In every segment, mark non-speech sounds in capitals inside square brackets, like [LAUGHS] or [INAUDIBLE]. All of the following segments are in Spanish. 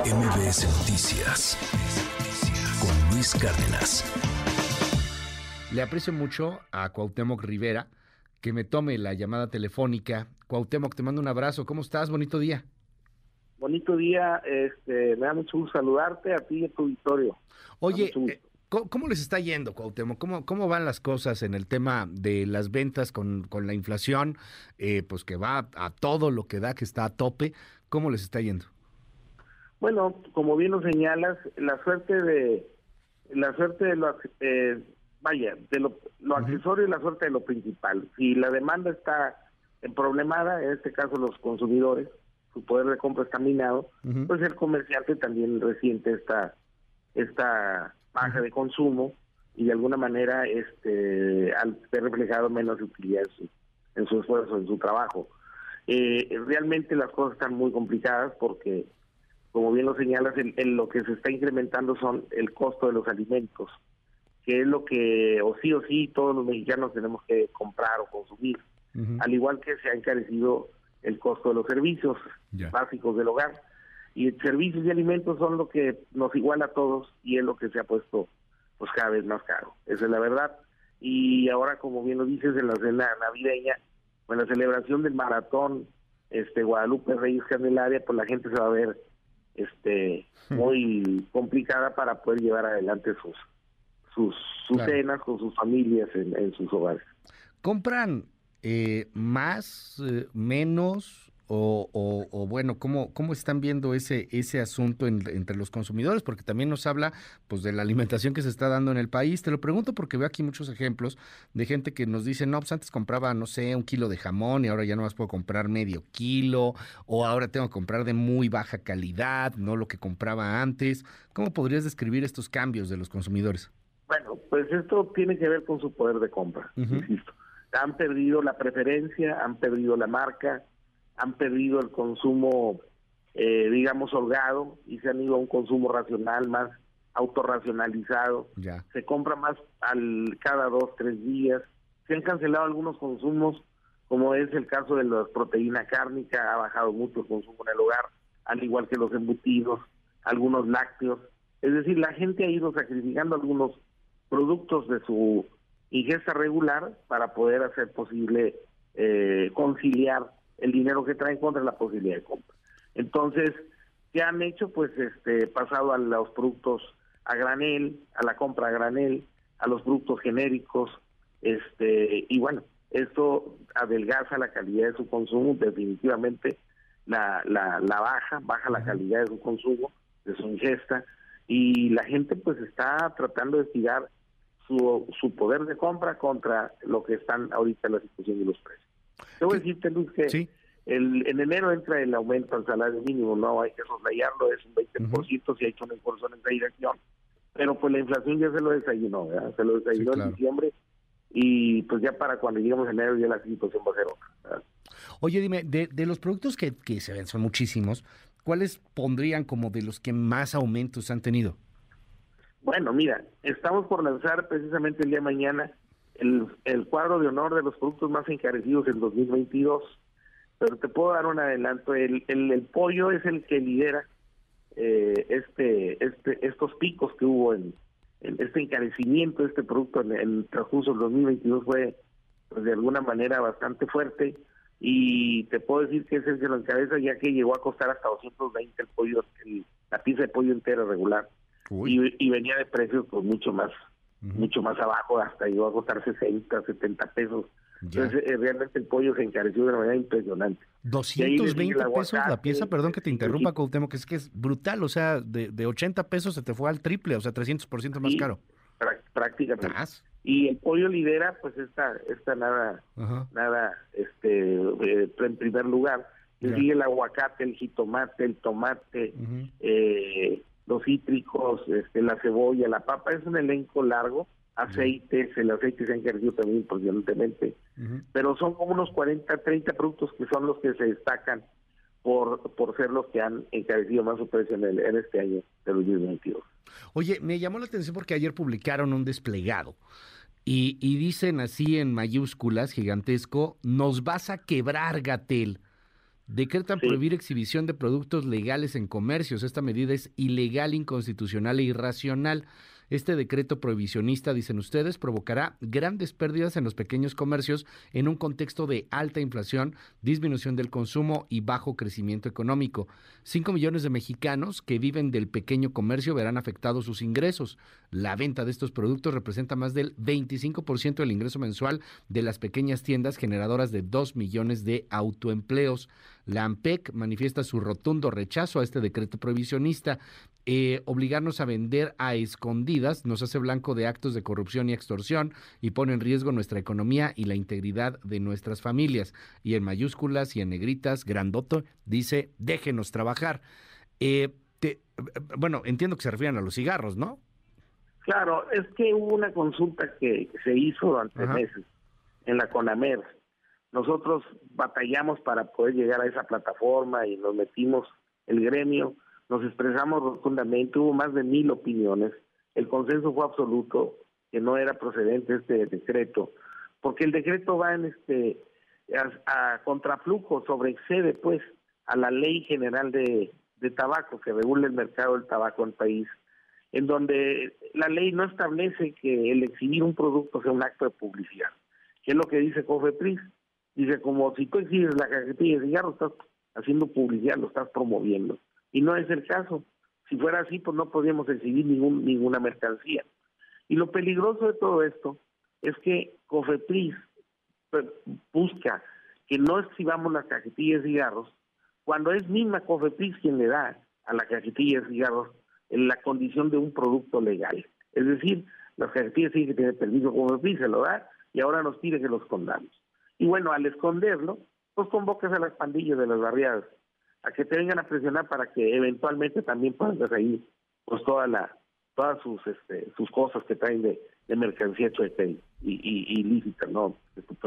MBS Noticias con Luis Cárdenas. Le aprecio mucho a Cuauhtémoc Rivera que me tome la llamada telefónica. Cuauhtémoc, te mando un abrazo. ¿Cómo estás? Bonito día. Bonito día. Este, me da mucho gusto saludarte a ti y a tu auditorio. Oye, eh, ¿cómo, les está yendo, Cuauhtémoc? ¿Cómo, ¿Cómo van las cosas en el tema de las ventas con, con la inflación? Eh, pues que va a todo lo que da, que está a tope. ¿Cómo les está yendo? Bueno, como bien lo señalas, la suerte de la suerte de lo eh, vaya de lo, accesorio y la suerte de lo principal. Si la demanda está problemada, en este caso los consumidores, su poder de compra está minado, pues el comerciante también resiente esta esta baja de consumo y de alguna manera este al ver reflejado menos utilidad en su, en su esfuerzo, en su trabajo. Eh, realmente las cosas están muy complicadas porque como bien lo señalas, en, lo que se está incrementando son el costo de los alimentos, que es lo que o sí o sí todos los mexicanos tenemos que comprar o consumir, al igual que se ha encarecido el costo de los servicios básicos del hogar. Y servicios y alimentos son lo que nos iguala a todos y es lo que se ha puesto pues cada vez más caro. Esa es la verdad. Y ahora, como bien lo dices, en la cena navideña, en la celebración del maratón este Guadalupe Reyes Candelaria, pues la gente se va a ver este muy complicada para poder llevar adelante sus sus, sus cenas con sus familias en, sus hogares. ¿Compran eh, más, eh, menos? O, o, bueno, ¿cómo, ¿cómo están viendo ese, ese asunto entre los consumidores? Porque también nos habla pues de la alimentación que se está dando en el país. Te lo pregunto porque veo aquí muchos ejemplos de gente que nos dice, no, pues antes compraba, no sé, un kilo de jamón y ahora ya no más puedo comprar medio kilo, o ahora tengo que comprar de muy baja calidad, no lo que compraba antes. ¿Cómo podrías describir estos cambios de los consumidores? Bueno, pues esto tiene que ver con su poder de compra, insisto. Han perdido la preferencia, han perdido la marca, han perdido el consumo, eh, digamos, holgado y se han ido a un consumo racional, más autorracionalizado. Ya. Se compra más al cada dos, tres días. Se han cancelado algunos consumos, como es el caso de la proteína cárnica, ha bajado mucho el consumo en el hogar, al igual que los embutidos, algunos lácteos. Es decir, la gente ha ido sacrificando algunos productos de su ingesta regular para poder hacer posible eh, conciliar el dinero que traen contra la posibilidad de compra. Entonces, ¿qué han hecho? Pues este pasado a los productos a granel, a la compra a granel, a los productos genéricos, este y bueno, esto adelgaza la calidad de su consumo, definitivamente la, la, la baja, baja la calidad de su consumo, de su ingesta, y la gente pues está tratando de estirar su, su poder de compra contra lo que están ahorita en la situación de los precios. Debo decirte, Luz, que el, en enero entra el aumento al salario mínimo, no hay que soslayarlo, es un 20%, si ha hecho un esfuerzo en esa dirección. Pero pues la inflación ya se lo desayunó, se lo desayunó en diciembre y pues ya para cuando lleguemos en enero ya la situación va a ser otra. Oye, dime, de, de los productos que, que se ven, son muchísimos, ¿cuáles pondrían como de los que más aumentos han tenido? Bueno, mira, estamos por lanzar precisamente el día de mañana el, el cuadro de honor de los productos más encarecidos en 2022. Pero te puedo dar un adelanto. El, el, pollo es el que lidera eh, este, este, estos picos que hubo en, este encarecimiento de este producto en el transcurso del 2022 fue pues, de alguna manera bastante fuerte y te puedo decir que es el que lo encabeza ya que llegó a costar hasta 220 el pollo, la pieza de pollo entera regular y, y, venía de precios pues mucho más mucho más abajo, hasta llegó a costar 60, 70 pesos. Entonces, eh, realmente el pollo se encareció de una manera impresionante. 220 pesos la pieza, perdón que te interrumpa, Cuauhtémoc, que es que es brutal, o sea, de, de 80 pesos se te fue al triple, o sea, 300% más caro. Prácticamente. Y el pollo lidera, pues, esta, esta nada, nada, este, eh, en primer lugar. sigue el aguacate, el jitomate, el tomate, eh, los cítricos, este, la cebolla, la papa, es un elenco largo, aceites, el aceite se ha encarecido también impresionantemente, pero son como unos 40, 30 productos que son los que se destacan por, por ser los que han encarecido más su precio en, en este año de 2022. Oye, me llamó la atención porque ayer publicaron un desplegado y, y dicen así en mayúsculas, gigantesco, nos vas a quebrar, Gatel. Decretan prohibir exhibición de productos legales en comercios. Esta medida es ilegal, inconstitucional e irracional. Este decreto prohibicionista, dicen ustedes, provocará grandes pérdidas en los pequeños comercios en un contexto de alta inflación, disminución del consumo y bajo crecimiento económico. Cinco millones de mexicanos que viven del pequeño comercio verán afectados sus ingresos. La venta de estos productos representa más del 25% del ingreso mensual de las pequeñas tiendas generadoras de dos millones de autoempleos. La AMPEC manifiesta su rotundo rechazo a este decreto prohibicionista eh, obligarnos a vender a escondidas nos hace blanco de actos de corrupción y extorsión y pone en riesgo nuestra economía y la integridad de nuestras familias. Y en mayúsculas y en negritas, grandoto, dice, déjenos trabajar. Eh, bueno, entiendo que se refieren a los cigarros, ¿no? Claro, es que hubo una consulta que se hizo durante meses en la CONAMER. Nosotros batallamos para poder llegar a esa plataforma y nos metimos el gremio nos expresamos rotundamente, hubo más de mil opiniones, el consenso fue absoluto que no era procedente este decreto, porque el decreto va en este a, contraflujo, sobreexcede pues a la ley general de, de tabaco que regula el mercado del tabaco en el país, en donde la ley no establece que el exhibir un producto sea un acto de publicidad, que es lo que dice Cofepris. Dice, como si tú exhibes la cajetilla de cigarros, estás haciendo publicidad, lo estás promoviendo y no es el caso. Si fuera así, pues no podríamos exhibir ningún, ninguna mercancía. Y lo peligroso de todo esto es que Cofepris pues, busca que no exhibamos las cajetillas de cigarros cuando es misma Cofepris quien le da a la cajetilla de cigarros la condición de un producto legal. Es decir, las cajetillas sí que tiene permiso Cofepris, se lo da y ahora nos pide que lo escondamos. Y bueno, al esconderlo, pues convocas a las pandillas de las barriadas a que te vengan a presionar para que eventualmente también puedan ahí pues toda la todas sus este, sus cosas que traen de, mercancía chueca y, y, ilícita, ¿no?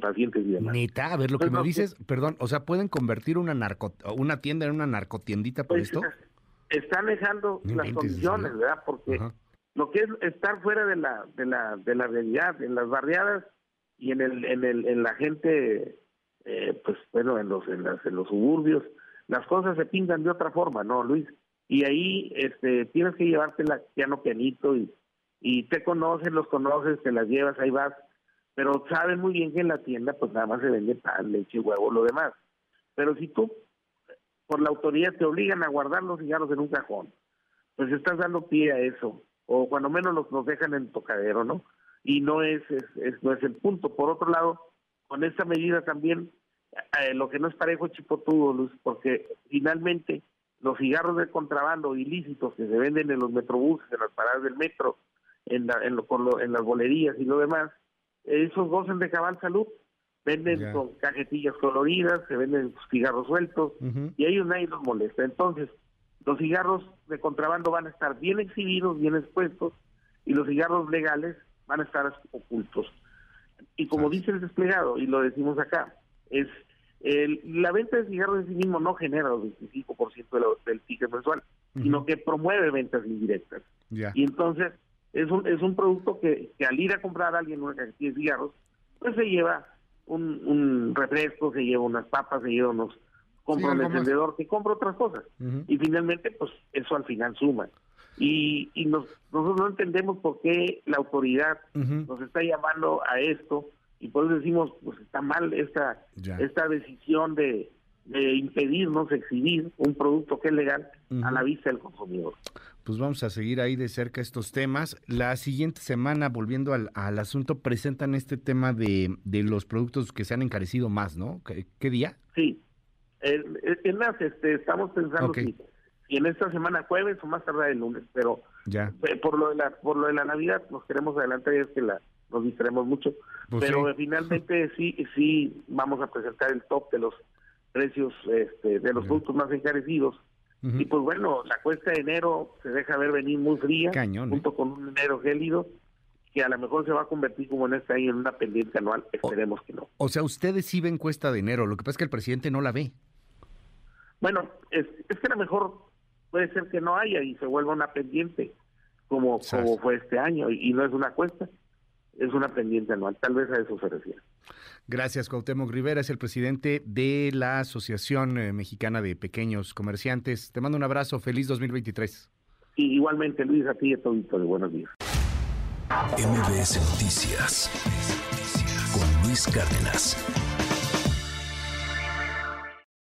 Pacientes y demás. Neta, a ver, lo que me dices, perdón, o sea, ¿pueden convertir una narco, una tienda en una narcotiendita por pues, esto? Están dejando las condiciones, ¿verdad? Porque lo que es estar fuera de la, de la, de la realidad, en las barriadas y en el, en el, en la gente, eh, pues bueno, en los, en, las, en los suburbios, las cosas se pintan de otra forma, ¿no, Luis? Y ahí este, tienes que llevártela piano pianito y, y te conoces, los conoces, te las llevas, ahí vas, pero saben muy bien que en la tienda pues nada más se vende pan, leche, huevo, lo demás. Pero si tú por la autoridad te obligan a guardar los cigarros en un cajón, pues estás dando pie a eso, o cuando menos los, nos dejan en tocadero, ¿no? Y no es, es, no es el punto. Por otro lado, con esta medida también eh, lo que no es parejo es chipotudo, Luz, porque finalmente los cigarros de contrabando ilícitos que se venden en los metrobuses, en las paradas del metro, en, en, lo, en las bolerías y lo demás, esos gocen de cabal salud. Venden con cajetillas coloridas, se venden cigarros sueltos y a ellos nadie los molesta. Entonces, los cigarros de contrabando van a estar bien exhibidos, bien expuestos y los cigarros legales van a estar ocultos. Y como dice el desplegado, y lo decimos acá, es la venta de cigarros en sí mismo no genera el 25% del ticket mensual, sino que promueve ventas indirectas. Y entonces es un, es un producto que, al ir a comprar a alguien una cajetilla de cigarros, pues se lleva un, refresco, se lleva unas papas, se lleva unos compra un vendedor que compra otras cosas. Y finalmente, pues eso al final suma. Y, y nosotros no entendemos por qué la autoridad nos está llamando a esto y por eso decimos, pues está mal esta, esta decisión de, impedirnos exhibir un producto que es legal a la vista del consumidor. Pues vamos a seguir ahí de cerca estos temas. La siguiente semana, volviendo al, asunto, presentan este tema de, de, los productos que se han encarecido más, ¿no? ¿Qué, día? Sí. Es más, este, estamos pensando si, en esta semana jueves o más tarde el lunes, pero ya. Eh, por lo de la por lo de la Navidad nos queremos adelantar y es que la nos distraemos mucho, pues pero finalmente [LAUGHS] sí sí vamos a presentar el top de los precios este, de los productos más encarecidos. Y pues bueno, la cuesta de enero se deja ver venir muy fría, ¿eh? junto con un enero gélido, que a lo mejor se va a convertir como en este año en una pendiente anual, esperemos que no. O sea, ustedes sí ven cuesta de enero, lo que pasa es que el presidente no la ve. Bueno, es, es que a lo mejor puede ser que no haya y se vuelva una pendiente, como, como fue este año, y no es una cuesta. Es una pendiente anual, tal vez a eso se refiere. Gracias, Cuauhtémoc Rivera, es el presidente de la Asociación eh, Mexicana de Pequeños Comerciantes. Te mando un abrazo, feliz 2023. Y igualmente, Luis, a ti y a todo, de buenos días. MBS Noticias con Luis Cárdenas.